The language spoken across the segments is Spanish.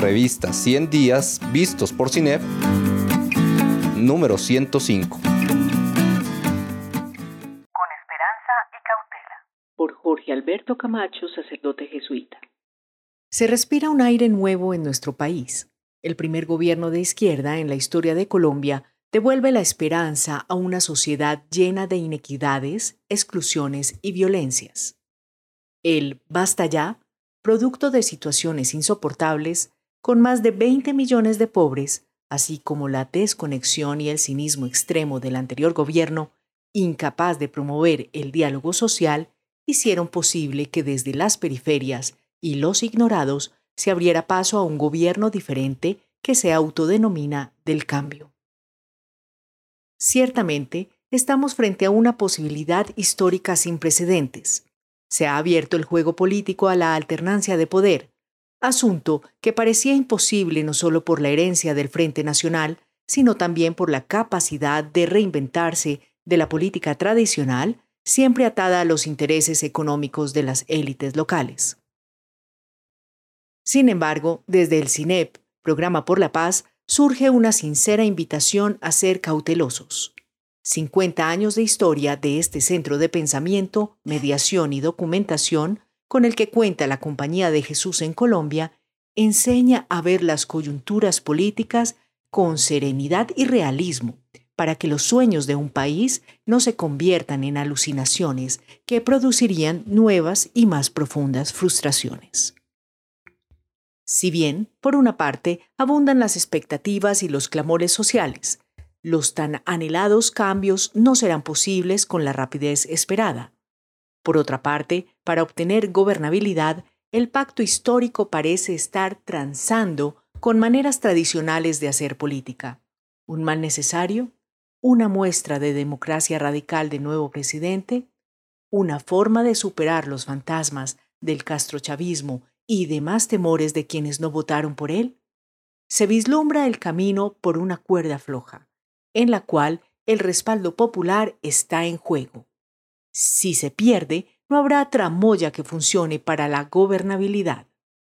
Revista 100 días vistos por CINEP, número 105. Con esperanza y cautela. Por Jorge Alberto Camacho, sacerdote jesuita. Se respira un aire nuevo en nuestro país. El primer gobierno de izquierda en la historia de Colombia devuelve la esperanza a una sociedad llena de inequidades, exclusiones y violencias. El Basta ya, producto de situaciones insoportables, con más de 20 millones de pobres, así como la desconexión y el cinismo extremo del anterior gobierno, incapaz de promover el diálogo social, hicieron posible que desde las periferias y los ignorados se abriera paso a un gobierno diferente que se autodenomina del cambio. Ciertamente, estamos frente a una posibilidad histórica sin precedentes. Se ha abierto el juego político a la alternancia de poder, asunto que parecía imposible no solo por la herencia del Frente Nacional, sino también por la capacidad de reinventarse de la política tradicional, siempre atada a los intereses económicos de las élites locales. Sin embargo, desde el CINEP, Programa por la Paz, surge una sincera invitación a ser cautelosos. 50 años de historia de este centro de pensamiento, mediación y documentación con el que cuenta la Compañía de Jesús en Colombia, enseña a ver las coyunturas políticas con serenidad y realismo, para que los sueños de un país no se conviertan en alucinaciones que producirían nuevas y más profundas frustraciones. Si bien, por una parte, abundan las expectativas y los clamores sociales, los tan anhelados cambios no serán posibles con la rapidez esperada. Por otra parte, para obtener gobernabilidad, el pacto histórico parece estar transando con maneras tradicionales de hacer política. ¿Un mal necesario? ¿Una muestra de democracia radical de nuevo presidente? ¿Una forma de superar los fantasmas del castrochavismo y demás temores de quienes no votaron por él? Se vislumbra el camino por una cuerda floja, en la cual el respaldo popular está en juego. Si se pierde, no habrá tramoya que funcione para la gobernabilidad.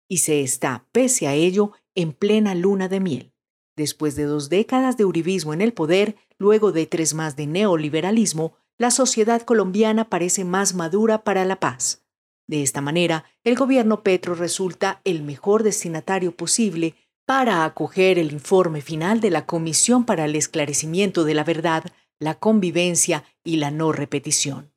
Y se está, pese a ello, en plena luna de miel. Después de dos décadas de uribismo en el poder, luego de tres más de neoliberalismo, la sociedad colombiana parece más madura para la paz. De esta manera, el gobierno Petro resulta el mejor destinatario posible para acoger el informe final de la Comisión para el Esclarecimiento de la Verdad, la Convivencia y la No Repetición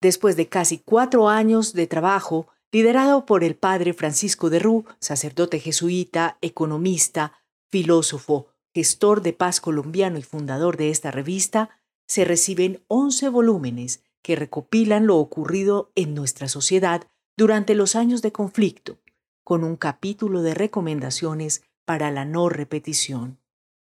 después de casi cuatro años de trabajo, liderado por el padre Francisco de Rú, sacerdote jesuita, economista, filósofo, gestor de paz colombiano y fundador de esta revista, se reciben 11 volúmenes que recopilan lo ocurrido en nuestra sociedad durante los años de conflicto, con un capítulo de recomendaciones para la no repetición.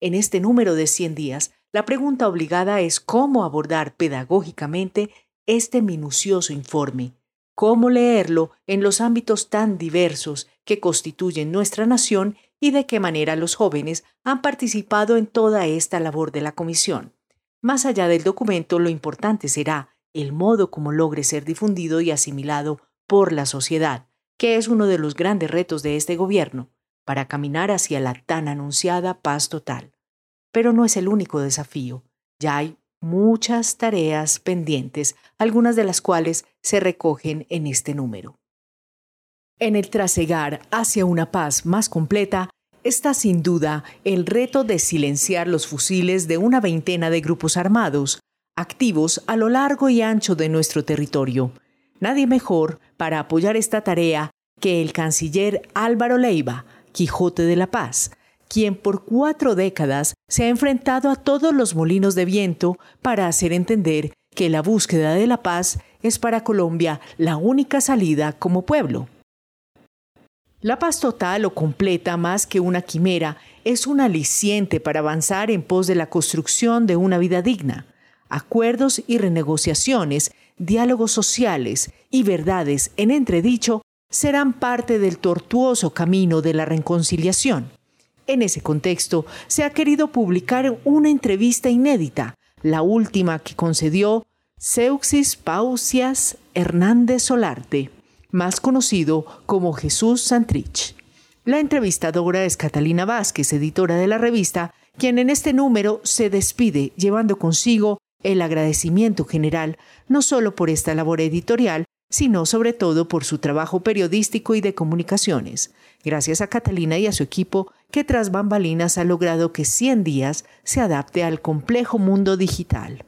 En este número de 100 días, la pregunta obligada es cómo abordar pedagógicamente este minucioso informe, cómo leerlo en los ámbitos tan diversos que constituyen nuestra nación y de qué manera los jóvenes han participado en toda esta labor de la Comisión. Más allá del documento, lo importante será el modo como logre ser difundido y asimilado por la sociedad, que es uno de los grandes retos de este gobierno, para caminar hacia la tan anunciada paz total. Pero no es el único desafío. Ya hay muchas tareas pendientes, algunas de las cuales se recogen en este número. En el trasegar hacia una paz más completa está sin duda el reto de silenciar los fusiles de una veintena de grupos armados, activos a lo largo y ancho de nuestro territorio. Nadie mejor para apoyar esta tarea que el canciller Álvaro Leiva, Quijote de la Paz, quien por cuatro décadas se ha enfrentado a todos los molinos de viento para hacer entender que la búsqueda de la paz es para Colombia la única salida como pueblo. La paz total o completa más que una quimera es un aliciente para avanzar en pos de la construcción de una vida digna. Acuerdos y renegociaciones, diálogos sociales y verdades en entredicho serán parte del tortuoso camino de la reconciliación. En ese contexto, se ha querido publicar una entrevista inédita, la última que concedió Seuxis Pausias Hernández Solarte, más conocido como Jesús Santrich. La entrevistadora es Catalina Vázquez, editora de la revista, quien en este número se despide llevando consigo el agradecimiento general no solo por esta labor editorial, sino sobre todo por su trabajo periodístico y de comunicaciones. Gracias a Catalina y a su equipo, que tras bambalinas ha logrado que 100 días se adapte al complejo mundo digital.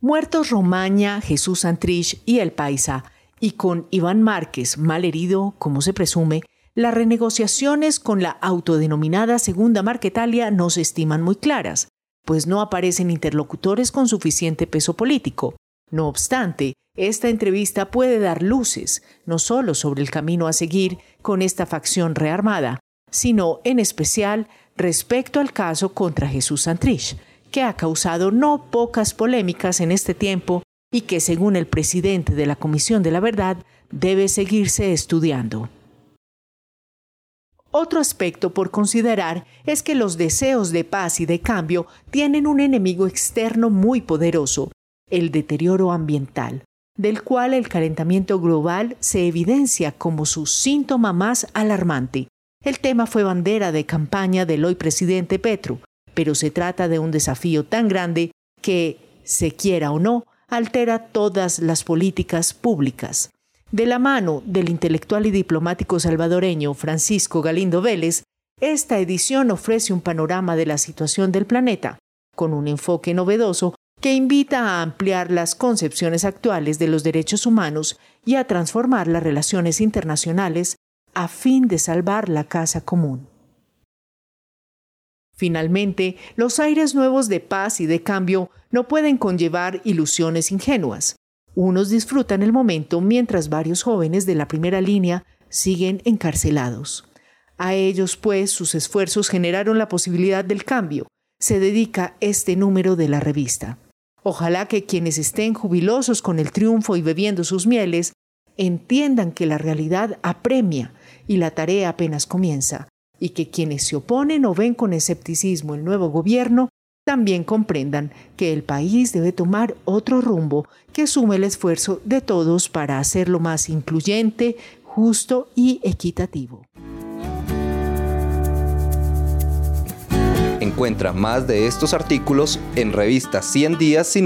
Muertos Romaña, Jesús Santrich y El Paisa y con Iván Márquez mal herido, como se presume, las renegociaciones con la autodenominada Segunda Marquetalia no se estiman muy claras, pues no aparecen interlocutores con suficiente peso político. No obstante, esta entrevista puede dar luces, no solo sobre el camino a seguir con esta facción rearmada, sino en especial respecto al caso contra Jesús Santrich, que ha causado no pocas polémicas en este tiempo y que, según el presidente de la Comisión de la Verdad, debe seguirse estudiando. Otro aspecto por considerar es que los deseos de paz y de cambio tienen un enemigo externo muy poderoso, el deterioro ambiental, del cual el calentamiento global se evidencia como su síntoma más alarmante. El tema fue bandera de campaña del hoy presidente Petro, pero se trata de un desafío tan grande que, se quiera o no, altera todas las políticas públicas. De la mano del intelectual y diplomático salvadoreño Francisco Galindo Vélez, esta edición ofrece un panorama de la situación del planeta, con un enfoque novedoso que invita a ampliar las concepciones actuales de los derechos humanos y a transformar las relaciones internacionales a fin de salvar la casa común. Finalmente, los aires nuevos de paz y de cambio no pueden conllevar ilusiones ingenuas. Unos disfrutan el momento mientras varios jóvenes de la primera línea siguen encarcelados. A ellos, pues, sus esfuerzos generaron la posibilidad del cambio. Se dedica este número de la revista. Ojalá que quienes estén jubilosos con el triunfo y bebiendo sus mieles entiendan que la realidad apremia y la tarea apenas comienza y que quienes se oponen o ven con escepticismo el nuevo gobierno también comprendan que el país debe tomar otro rumbo que sume el esfuerzo de todos para hacerlo más incluyente, justo y equitativo. Encuentra más de estos artículos en revista 100 días